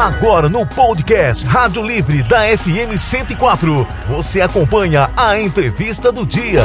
Agora no podcast Rádio Livre da FM 104, você acompanha a entrevista do dia.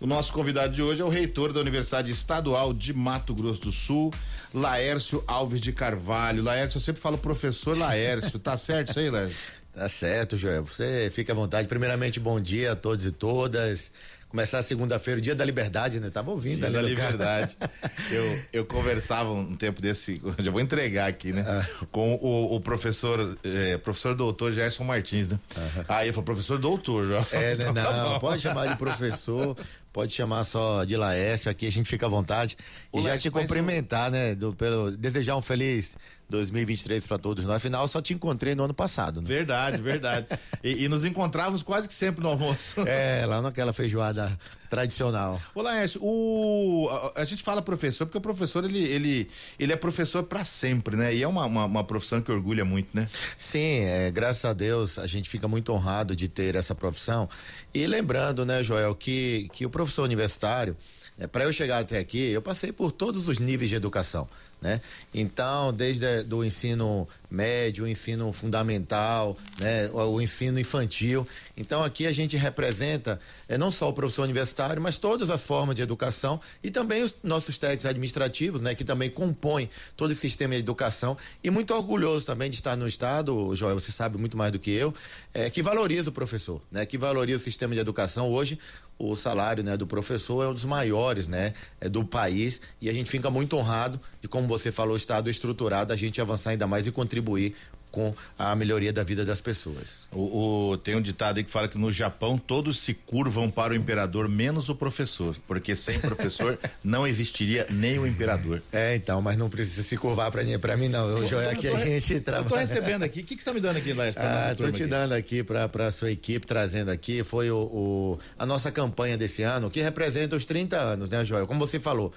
O nosso convidado de hoje é o reitor da Universidade Estadual de Mato Grosso do Sul, Laércio Alves de Carvalho. Laércio, eu sempre falo professor Laércio, tá certo isso aí, Laércio? Tá certo, Joel. Você fica à vontade. Primeiramente, bom dia a todos e todas. Começar a segunda-feira, o dia da liberdade, né? Tava ouvindo dia ali da liberdade. eu, eu conversava um tempo desse, já vou entregar aqui, né? Ah. Com o, o professor, eh, professor doutor Gerson Martins, né? Aí ele falou, professor doutor, já. É, né? Então tá Não, pode chamar de professor, pode chamar só de Laércio, aqui a gente fica à vontade. E já te cumprimentar, né? Do, pelo, desejar um feliz 2023 para todos nós. Afinal, só te encontrei no ano passado, né? Verdade, verdade. E, e nos encontrávamos quase que sempre no almoço. É, lá naquela feijoada tradicional. Ô Laércio, o, a, a gente fala professor porque o professor ele, ele, ele é professor para sempre, né? E é uma, uma, uma profissão que orgulha muito, né? Sim, é, graças a Deus a gente fica muito honrado de ter essa profissão. E lembrando, né, Joel, que, que o professor universitário, é, para eu chegar até aqui, eu passei por todos os níveis de educação. Né? Então, desde do ensino médio, o ensino fundamental, né? o, o ensino infantil. Então, aqui a gente representa é, não só o professor universitário, mas todas as formas de educação e também os nossos técnicos administrativos, né? que também compõem todo esse sistema de educação. E muito orgulhoso também de estar no Estado, Joel, você sabe muito mais do que eu, é, que valoriza o professor, né? que valoriza o sistema de educação. Hoje, o salário né, do professor é um dos maiores né, é, do país e a gente fica muito honrado de, como você falou, o Estado estruturado, a gente avançar ainda mais e contribuir com a melhoria da vida das pessoas. O, o- tem um ditado aí que fala que no Japão todos se curvam para o imperador, menos o professor, porque sem professor não existiria nem o imperador. É, então, mas não precisa se curvar para mim, pra mim não. O Joel aqui Eu a tô gente Eu tô trabalha. recebendo aqui. O que que você tá me dando aqui, Laércio? Ah, tô te aqui? dando aqui para a sua equipe, trazendo aqui, foi o, o- a nossa campanha desse ano, que representa os 30 anos, né, Joel? Como você falou,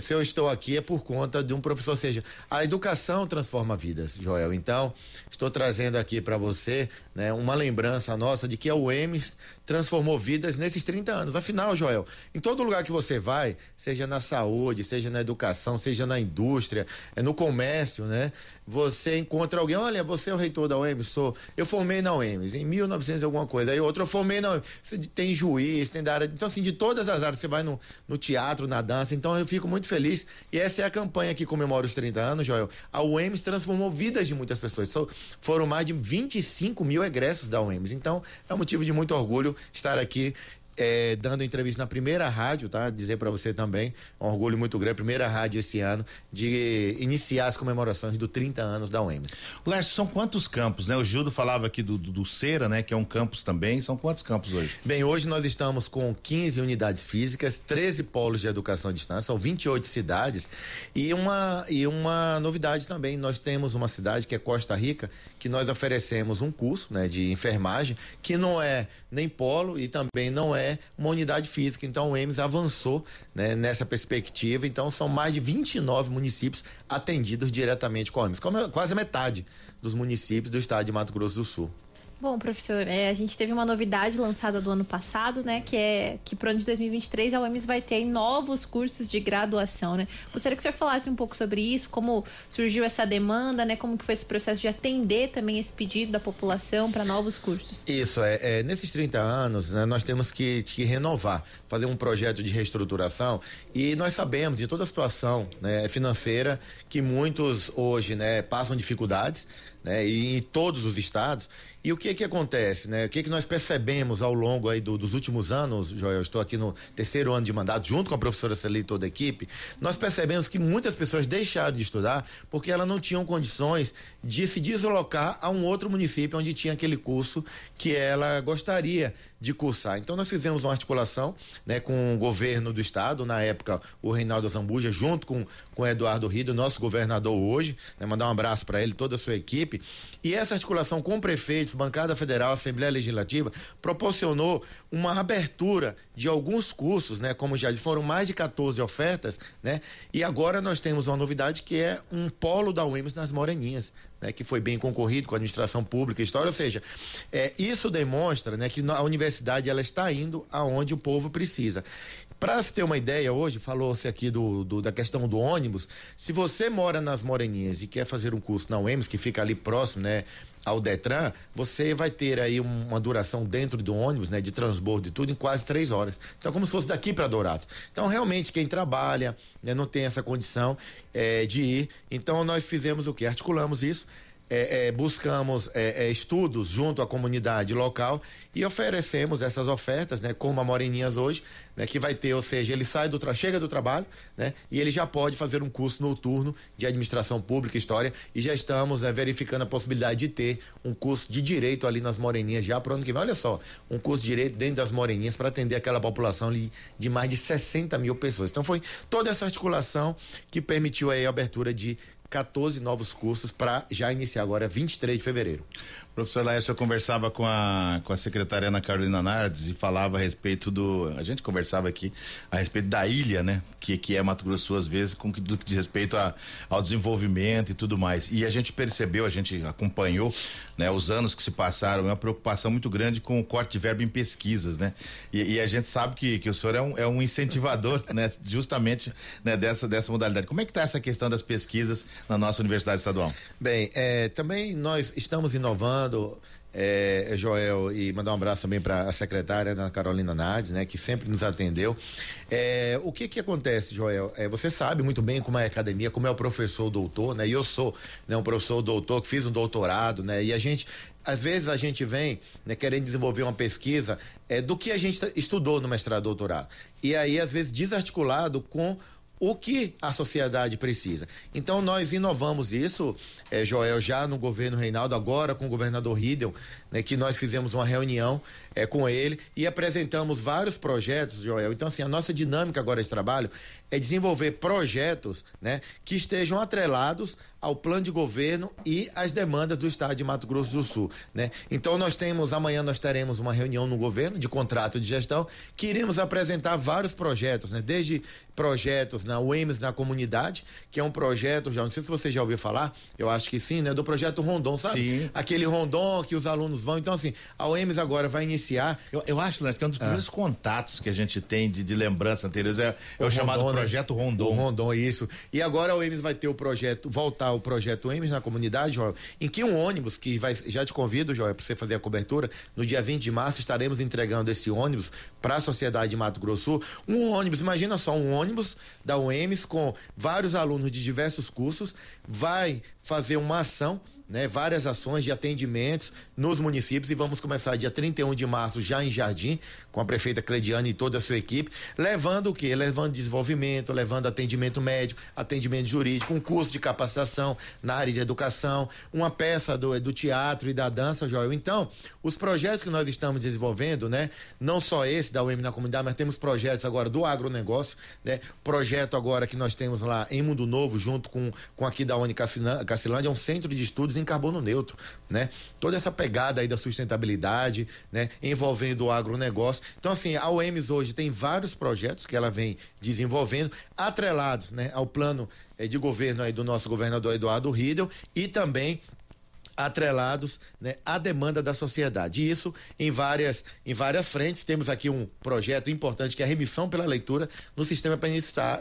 se eu estou aqui é por conta de um professor, ou seja, a educação transforma vidas, Joel. Então, estou trazendo aqui para você né, uma lembrança nossa de que a UEMS transformou vidas nesses 30 anos. Afinal, Joel, em todo lugar que você vai, seja na saúde, seja na educação, seja na indústria, é no comércio, né? Você encontra alguém, olha, você é o reitor da UEMS, sou. Eu formei na UEMS em 1900 e alguma coisa. Aí outro, eu formei na UEMS. Tem juiz, tem da área. Então, assim, de todas as áreas, você vai no, no teatro, na dança. Então, eu fico muito feliz. E essa é a campanha que comemora os 30 anos, Joel. A UEMS transformou vidas de muitas pessoas. So- foram mais de 25 mil egressos da UEMS. Então, é um motivo de muito orgulho estar aqui. Eh, dando entrevista na primeira rádio, tá? Dizer para você também, é um orgulho muito grande, primeira rádio esse ano, de iniciar as comemorações do 30 anos da UEMS. Laércio, são quantos campos, né? O Gildo falava aqui do, do, do Cera, né? Que é um campus também. São quantos campos hoje? Bem, hoje nós estamos com 15 unidades físicas, 13 polos de educação à distância, são 28 cidades e uma, e uma novidade também, nós temos uma cidade que é Costa Rica, que nós oferecemos um curso né, de enfermagem, que não é nem polo e também não é uma unidade física. Então o EMS avançou né, nessa perspectiva, então são mais de 29 municípios atendidos diretamente com a EMS, é quase metade dos municípios do estado de Mato Grosso do Sul. Bom, professor, é, a gente teve uma novidade lançada do ano passado, né? Que é que pro ano de 2023 a UEMS vai ter novos cursos de graduação, né? Gostaria que o senhor falasse um pouco sobre isso, como surgiu essa demanda, né? Como que foi esse processo de atender também esse pedido da população para novos cursos. Isso, é, é, nesses 30 anos, né, nós temos que, que renovar, fazer um projeto de reestruturação e nós sabemos de toda a situação né, financeira que muitos hoje né, passam dificuldades né, e em todos os estados. E o que que acontece, né? O que que nós percebemos ao longo aí do- dos últimos anos, Joel, eu estou aqui no terceiro ano de mandato, junto com a professora Celi e toda a equipe, nós percebemos que muitas pessoas deixaram de estudar porque elas não tinham condições de se deslocar a um outro município onde tinha aquele curso que ela gostaria de cursar. Então nós fizemos uma articulação né, com o governo do estado, na época o Reinaldo Zambuja, junto com, com o Eduardo Rido, nosso governador hoje, né, mandar um abraço para ele, toda a sua equipe. E essa articulação com prefeitos, bancada federal, Assembleia Legislativa, proporcionou uma abertura de alguns cursos, né, como já foram mais de 14 ofertas, né? E agora nós temos uma novidade que é um polo da UEMS nas Moreninhas, né, que foi bem concorrido com a administração pública, história, ou seja, é, isso demonstra, né, que a universidade ela está indo aonde o povo precisa. Para se ter uma ideia, hoje falou-se aqui do, do, da questão do ônibus. Se você mora nas Moreninhas e quer fazer um curso na UEMS, que fica ali próximo, né, ao Detran, você vai ter aí uma duração dentro do ônibus, né, de transbordo e tudo, em quase três horas. Então, como se fosse daqui para Dourados. Então, realmente, quem trabalha, né, não tem essa condição é, de ir. Então, nós fizemos o que? Articulamos isso é, é, buscamos é, é, estudos junto à comunidade local e oferecemos essas ofertas, né, como a Moreninhas hoje, né, que vai ter, ou seja, ele sai do chega do trabalho, né, e ele já pode fazer um curso noturno de administração pública, história, e já estamos né, verificando a possibilidade de ter um curso de direito ali nas Moreninhas já para o ano que vem. Olha só, um curso de direito dentro das Moreninhas para atender aquela população ali de mais de 60 mil pessoas. Então foi toda essa articulação que permitiu aí a abertura de 14 novos cursos para já iniciar agora, 23 de fevereiro. Professor Laércio, eu conversava com a, com a secretária Ana Carolina Nardes e falava a respeito do. A gente conversava aqui a respeito da ilha, né? Que, que é Mato Grosso, às vezes, com que, do que diz respeito a, ao desenvolvimento e tudo mais. E a gente percebeu, a gente acompanhou, né? Os anos que se passaram, uma preocupação muito grande com o corte de verbo em pesquisas, né? E, e a gente sabe que, que o senhor é um, é um incentivador, né? Justamente né? dessa, dessa modalidade. Como é que está essa questão das pesquisas na nossa Universidade Estadual? Bem, é, também nós estamos inovando é, Joel, e mandar um abraço também para a secretária, Ana Carolina Nades, né, que sempre nos atendeu. É, o que que acontece, Joel? É, você sabe muito bem como é a academia, como é o professor doutor, né? E eu sou né, um professor doutor que fiz um doutorado, né? E a gente às vezes a gente vem né, querendo desenvolver uma pesquisa é, do que a gente estudou no mestrado doutorado. E aí, às vezes, desarticulado com o que a sociedade precisa. Então nós inovamos isso, é, Joel, já no governo Reinaldo, agora com o governador Ridel, né, que nós fizemos uma reunião é, com ele e apresentamos vários projetos, Joel. Então, assim, a nossa dinâmica agora de trabalho é desenvolver projetos né, que estejam atrelados ao plano de governo e às demandas do estado de Mato Grosso do Sul. Né? Então nós temos, amanhã nós teremos uma reunião no governo de contrato de gestão que iremos apresentar vários projetos, né? desde projetos na UEMS na comunidade, que é um projeto, já não sei se você já ouviu falar, eu acho que sim, né? Do projeto Rondon, sabe? Sim. Aquele Rondon que os alunos vão. Então, assim, a UEMS agora vai iniciar. Eu, eu acho, né, que é um dos ah. primeiros contatos que a gente tem de, de lembrança anteriores é, é o, o chamado Rondon, né? projeto Rondon. O Rondon, isso. E agora a UEMS vai ter o projeto, voltar o projeto UEMS na comunidade, Joel, em que um ônibus, que vai, já te convido, Joel, para você fazer a cobertura, no dia 20 de março estaremos entregando esse ônibus para a sociedade de Mato Grosso. Um ônibus, imagina só, um ônibus da UEMS com vários alunos de diversos cursos, vai fazer uma ação né, várias ações de atendimentos nos municípios e vamos começar dia 31 de março já em Jardim, com a prefeita Clediane e toda a sua equipe, levando o quê? Levando desenvolvimento, levando atendimento médico, atendimento jurídico, um curso de capacitação na área de educação, uma peça do, do teatro e da dança, Joel. Então, os projetos que nós estamos desenvolvendo, né, não só esse da UEM na comunidade, mas temos projetos agora do agronegócio, né, projeto agora que nós temos lá em Mundo Novo, junto com, com aqui da Unicacilândia, é um centro de estudos em carbono neutro, né? Toda essa pegada aí da sustentabilidade, né? Envolvendo o agronegócio. Então, assim, a UEMS hoje tem vários projetos que ela vem desenvolvendo, atrelados, né? Ao plano eh, de governo aí do nosso governador Eduardo Riedel e também atrelados né, à demanda da sociedade. E isso em várias, em várias frentes. Temos aqui um projeto importante que é a remissão pela leitura no sistema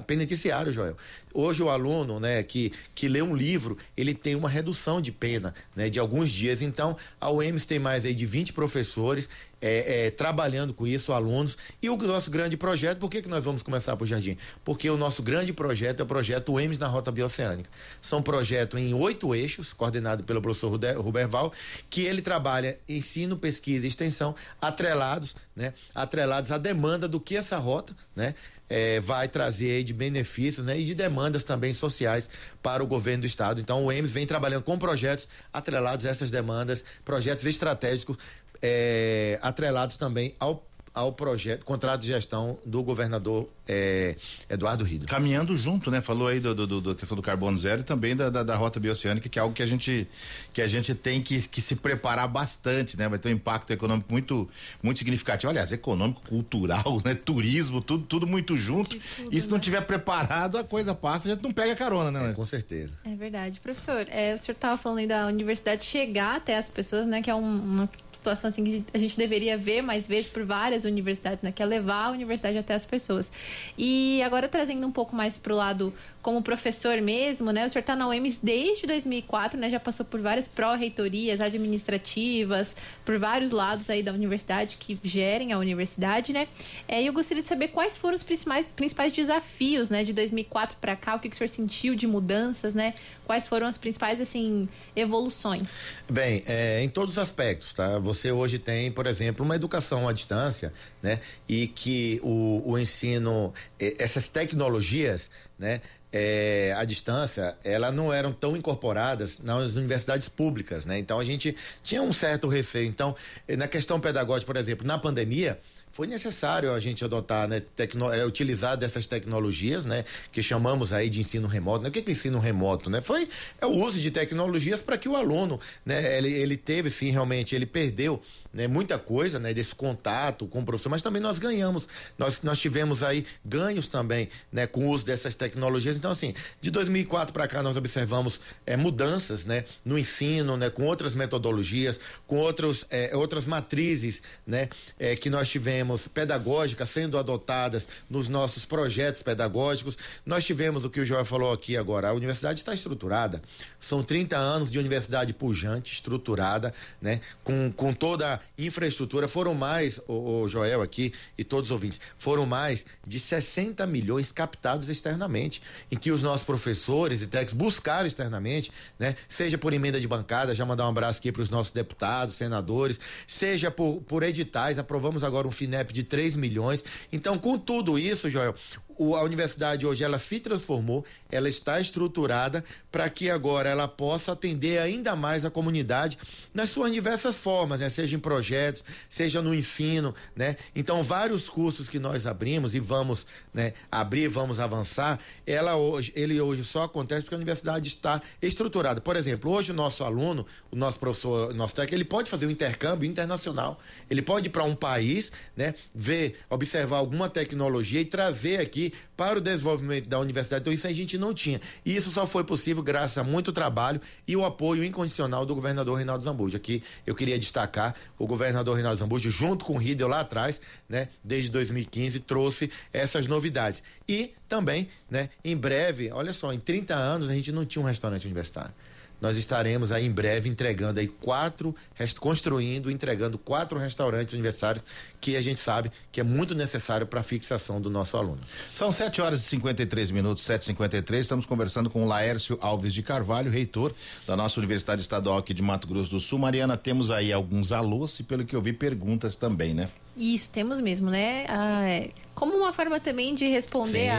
penitenciário, Joel. Hoje o aluno, né, que, que lê um livro, ele tem uma redução de pena, né, de alguns dias. Então, a UEMS tem mais aí de 20 professores é, é, trabalhando com isso, alunos. E o nosso grande projeto, por que, que nós vamos começar por Jardim? Porque o nosso grande projeto é o projeto EMS na Rota Bioceânica. São projetos em oito eixos, coordenado pelo professor Ruberval, que ele trabalha ensino, pesquisa e extensão, atrelados, né? Atrelados à demanda do que essa rota, né? É, vai trazer de benefícios né, e de demandas também sociais para o governo do estado. Então o EMS vem trabalhando com projetos atrelados a essas demandas, projetos estratégicos é, atrelados também ao ao projeto, contrato de gestão do governador é, Eduardo Rido. Caminhando junto, né? Falou aí da do, do, do, questão do carbono zero e também da, da, da, rota bioceânica, que é algo que a gente, que a gente tem que, que se preparar bastante, né? Vai ter um impacto econômico muito, muito significativo. Aliás, econômico, cultural, né? Turismo, tudo, tudo muito junto. Tudo, e se não né? tiver preparado, a coisa passa, a gente não pega carona, né? É, com certeza. É verdade. Professor, é, o senhor estava falando aí da universidade chegar até as pessoas, né? Que é um, uma situação assim que a gente deveria ver mais vezes por várias universidades, né? Que é levar a universidade até as pessoas. E agora trazendo um pouco mais para o lado como professor mesmo, né? O senhor está na UEMS desde 2004, né? Já passou por várias pró-reitorias administrativas, por vários lados aí da universidade que gerem a universidade, né? É, eu gostaria de saber quais foram os principais, principais desafios, né? De 2004 para cá, o que, que o senhor sentiu de mudanças, né? Quais foram as principais, assim, evoluções? Bem, é, em todos os aspectos, tá? Você hoje tem, por exemplo, uma educação à distância, né? E que o, o ensino, essas tecnologias, né? é, à distância, elas não eram tão incorporadas nas universidades públicas, né? Então a gente tinha um certo receio. Então, na questão pedagógica, por exemplo, na pandemia, foi necessário a gente adotar, né, tecno, é, utilizar dessas tecnologias, né, que chamamos aí de ensino remoto. Né? O que é, ensino remoto, né? Foi é o uso de tecnologias para que o aluno, né, ele, ele teve sim realmente, ele perdeu né, muita coisa, né, desse contato com o professor, mas também nós ganhamos, nós, nós tivemos aí ganhos também, né, com o uso dessas tecnologias. Então, assim, de 2004 para cá nós observamos é, mudanças, né, no ensino, né, com outras metodologias, com outros, é, outras matrizes, né, é, que nós tivemos pedagógicas sendo adotadas nos nossos projetos pedagógicos. Nós tivemos o que o Joel falou aqui agora, a universidade está estruturada. São 30 anos de universidade pujante, estruturada, né, com, com toda infraestrutura foram mais, o, o, Joel aqui e todos os ouvintes, foram mais de 60 milhões captados externamente, em que os nossos professores e técnicos buscaram externamente, né? Seja por emenda de bancada, já mandar um abraço aqui para os nossos deputados, senadores, seja por, por editais, aprovamos agora um FINEP de 3 milhões. Então, com tudo isso, Joel, o, a universidade hoje ela se transformou, ela está estruturada para que agora ela possa atender ainda mais a comunidade nas suas diversas formas, né? Seja em projetos, seja no ensino, né? Então, vários cursos que nós abrimos e vamos, né, abrir, vamos avançar, ela hoje, ele hoje só acontece porque a universidade está estruturada. Por exemplo, hoje o nosso aluno, o nosso professor, o nosso técnico, ele pode fazer um intercâmbio internacional. Ele pode ir para um país, né, ver, observar alguma tecnologia e trazer aqui para o desenvolvimento da universidade. Então, isso a gente não tinha. E isso só foi possível graças a muito trabalho e o apoio incondicional do governador Reinaldo Zambujo. Aqui eu queria destacar o governador Reinaldo Zambujo, junto com o Ridel lá atrás, né, desde 2015, trouxe essas novidades. E também, né, em breve, olha só, em 30 anos a gente não tinha um restaurante universitário nós estaremos aí em breve entregando aí quatro, construindo, entregando quatro restaurantes aniversários que a gente sabe que é muito necessário para a fixação do nosso aluno. São 7 horas e 53 minutos, 7h53. Estamos conversando com o Laércio Alves de Carvalho, reitor da nossa Universidade Estadual aqui de Mato Grosso do Sul. Mariana, temos aí alguns alôs e, pelo que eu vi, perguntas também, né? Isso, temos mesmo, né? Ah, é, como uma forma também de responder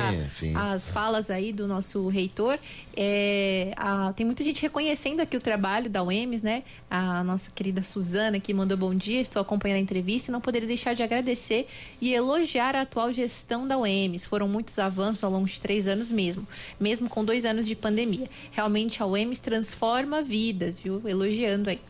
às falas aí do nosso reitor, é, a, tem muita gente reconhecendo aqui o trabalho da UEMS, né? A nossa querida Suzana que mandou bom dia, estou acompanhando a entrevista e não poderia deixar de agradecer e elogiar a atual gestão da UEMS. Foram muitos avanços ao longo de três anos mesmo, mesmo com dois anos de pandemia. Realmente a UEMS transforma vidas, viu? Elogiando aí.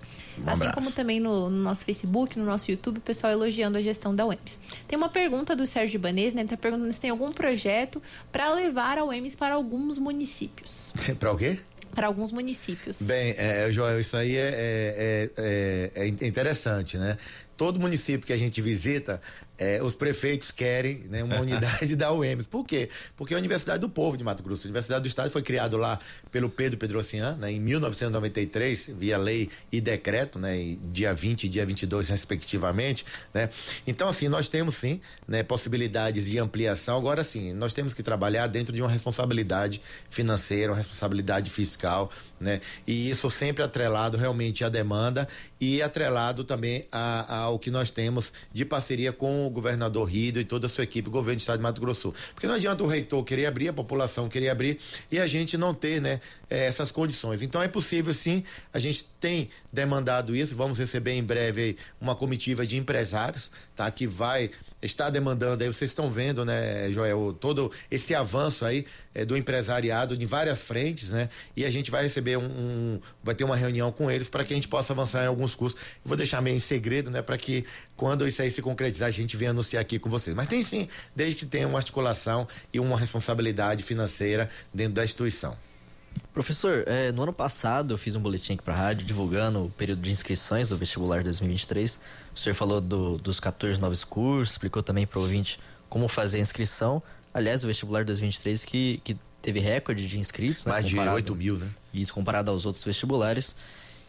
Um assim como também no, no, nosso Facebook, no nosso YouTube, o pessoal elogiando a gestão da UEMS. Tem uma pergunta do Sérgio Ibanez, né? Ele está perguntando se tem algum projeto para levar a UEMS para alguns municípios. para o quê? Para alguns municípios. Bem, é, Joel, isso aí é, é, é, é interessante, né? Todo município que a gente visita, é, os prefeitos querem né, uma unidade da UEMS. Por quê? Porque é a Universidade do Povo de Mato Grosso. A Universidade do Estado foi criada lá pelo Pedro Pedrocian, né, em 1993, via lei e decreto, né, dia 20 e dia 22, respectivamente. Né? Então, assim, nós temos sim né, possibilidades de ampliação. Agora, sim, nós temos que trabalhar dentro de uma responsabilidade financeira, uma responsabilidade fiscal, né? E isso sempre atrelado realmente à demanda e atrelado também ao que nós temos de parceria com o governador Rido e toda a sua equipe, governo do estado de Mato Grosso. Porque não adianta o reitor querer abrir, a população querer abrir e a gente não ter, né, eh, essas condições. Então é possível sim, a gente tem demandado isso, vamos receber em breve uma comitiva de empresários, tá? Que vai está demandando, aí vocês estão vendo, né, Joel, todo esse avanço aí é, do empresariado em várias frentes, né? E a gente vai receber um, um vai ter uma reunião com eles para que a gente possa avançar em alguns cursos. vou deixar meio em segredo, né, para que quando isso aí se concretizar, a gente venha anunciar aqui com vocês. Mas tem sim, desde que tenha uma articulação e uma responsabilidade financeira dentro da instituição. Professor, é, no ano passado eu fiz um boletim aqui para a rádio divulgando o período de inscrições do vestibular 2023. O senhor falou do, dos 14 novos cursos, explicou também para o ouvinte como fazer a inscrição. Aliás, o vestibular 2023 que, que teve recorde de inscritos. Né, Mais de 8 mil, né? Isso, comparado aos outros vestibulares.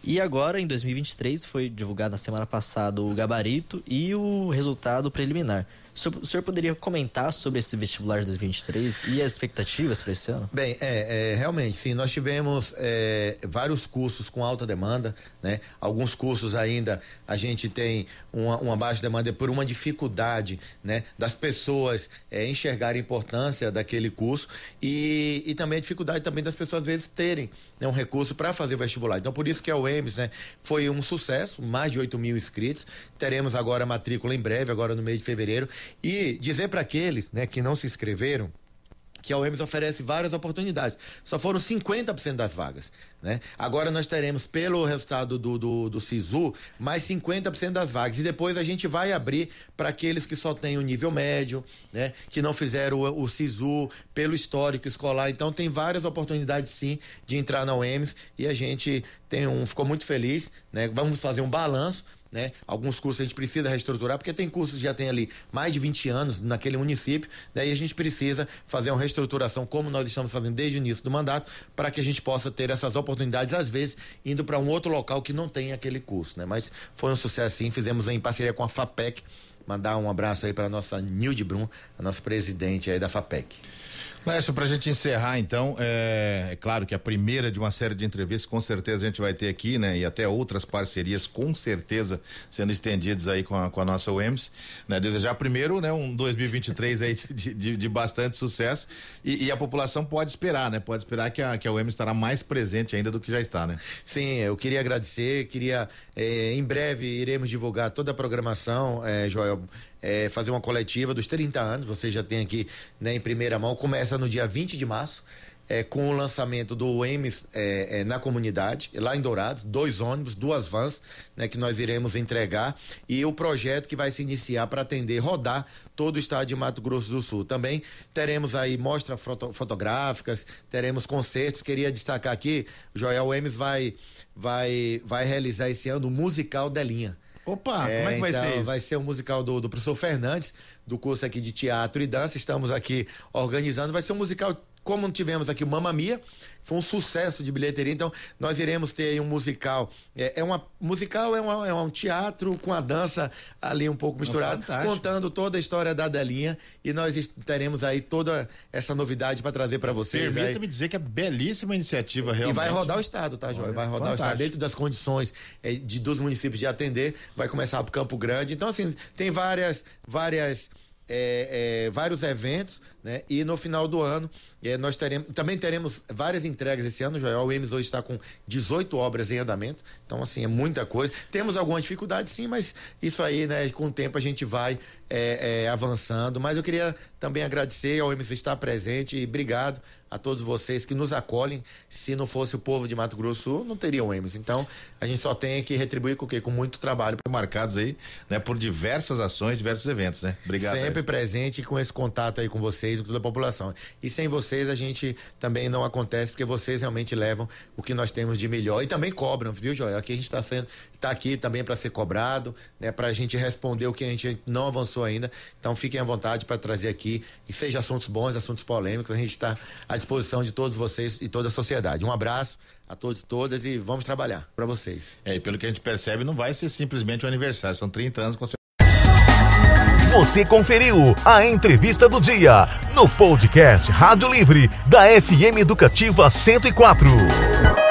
E agora, em 2023, foi divulgado na semana passada o gabarito e o resultado preliminar. O senhor poderia comentar sobre esse vestibular de 2023 e as expectativas para esse ano? Bem, é, é, realmente, sim, nós tivemos é, vários cursos com alta demanda, né? Alguns cursos ainda a gente tem uma, uma baixa demanda por uma dificuldade, né? Das pessoas é, enxergarem a importância daquele curso e, e também a dificuldade também das pessoas às vezes terem né, um recurso para fazer o vestibular. Então, por isso que a UEMS, né? Foi um sucesso, mais de 8 mil inscritos. Teremos agora a matrícula em breve, agora no mês de fevereiro. E dizer para aqueles né, que não se inscreveram que a UEMS oferece várias oportunidades. Só foram 50% das vagas. Né? Agora nós teremos, pelo resultado do, do, do SISU, mais 50% das vagas. E depois a gente vai abrir para aqueles que só têm o nível médio, né? que não fizeram o, o SISU, pelo histórico escolar. Então tem várias oportunidades sim de entrar na UEMS e a gente tem um, ficou muito feliz. Né? Vamos fazer um balanço né? Alguns cursos a gente precisa reestruturar, porque tem cursos que já tem ali mais de 20 anos naquele município, daí a gente precisa fazer uma reestruturação, como nós estamos fazendo desde o início do mandato, para que a gente possa ter essas oportunidades, às vezes, indo para um outro local que não tem aquele curso. Né? Mas foi um sucesso sim, fizemos em parceria com a FAPEC. Mandar um abraço aí para nossa Nilde Brum, a nossa presidente aí da FAPEC. Lércio, para a gente encerrar, então, é, é, claro que a primeira de uma série de entrevistas, com certeza a gente vai ter aqui, né? E até outras parcerias, com certeza, sendo estendidas aí com a, com a nossa UEMS. Né? Desejar primeiro, né? Um 2023 aí de, de, de bastante sucesso. E, e, a população pode esperar, né? Pode esperar que a, que a UEMS estará mais presente ainda do que já está, né? Sim, eu queria agradecer, queria, é, em breve, iremos divulgar toda a programação, é, Joel é, fazer uma coletiva dos 30 anos, você já tem aqui né, em primeira mão, começa no dia 20 de março. É, com o lançamento do EMS é, é, na comunidade, lá em Dourados, dois ônibus, duas vans, né, que nós iremos entregar, e o projeto que vai se iniciar para atender, rodar todo o estado de Mato Grosso do Sul. Também teremos aí mostras foto, fotográficas, teremos concertos. Queria destacar aqui, Joel Emes vai, vai, vai realizar esse ano o musical Delinha. Opa, é, como é que vai então, ser isso? Vai ser um musical do, do professor Fernandes, do curso aqui de teatro e dança. Estamos aqui organizando. Vai ser um musical como tivemos aqui o Mamma Mia, foi um sucesso de bilheteria. Então, nós iremos ter aí um musical. É, é uma musical é, uma, é um teatro com a dança ali um pouco misturado, oh, contando toda a história da Adelinha. E nós teremos aí toda essa novidade para trazer para vocês. Permita-me dizer que é belíssima iniciativa realmente. E vai rodar o estado, tá, João? Vai rodar fantástico. o estado dentro das condições é, de dos municípios de atender. Vai começar para Campo Grande. Então, assim, tem várias várias é, é, vários eventos, né? E no final do ano é, nós teremos, também teremos várias entregas esse ano. O Joel Emes hoje está com 18 obras em andamento, então assim é muita coisa. Temos alguma dificuldade, sim, mas isso aí, né? Com o tempo a gente vai é, é, avançando. Mas eu queria também agradecer ao Emes estar presente e obrigado a todos vocês que nos acolhem. Se não fosse o povo de Mato Grosso Sul, não teria o Emes. Então, a gente só tem que retribuir com o quê? Com muito trabalho. Marcados aí, né, por diversas ações, diversos eventos, né? Obrigado. Sempre presente com esse contato aí com vocês, com toda a população. E sem vocês a gente também não acontece, porque vocês realmente levam o que nós temos de melhor e também cobram, viu, Joel? Aqui a gente está sendo, está aqui também para ser cobrado, né, para a gente responder o que a gente não avançou ainda. Então, fiquem à vontade para trazer aqui e seja assuntos bons, assuntos polêmicos, a gente está disposição de todos vocês e toda a sociedade. Um abraço a todos e todas e vamos trabalhar para vocês. É, e pelo que a gente percebe, não vai ser simplesmente um aniversário, são 30 anos com você conferiu a entrevista do dia no podcast Rádio Livre da FM Educativa 104.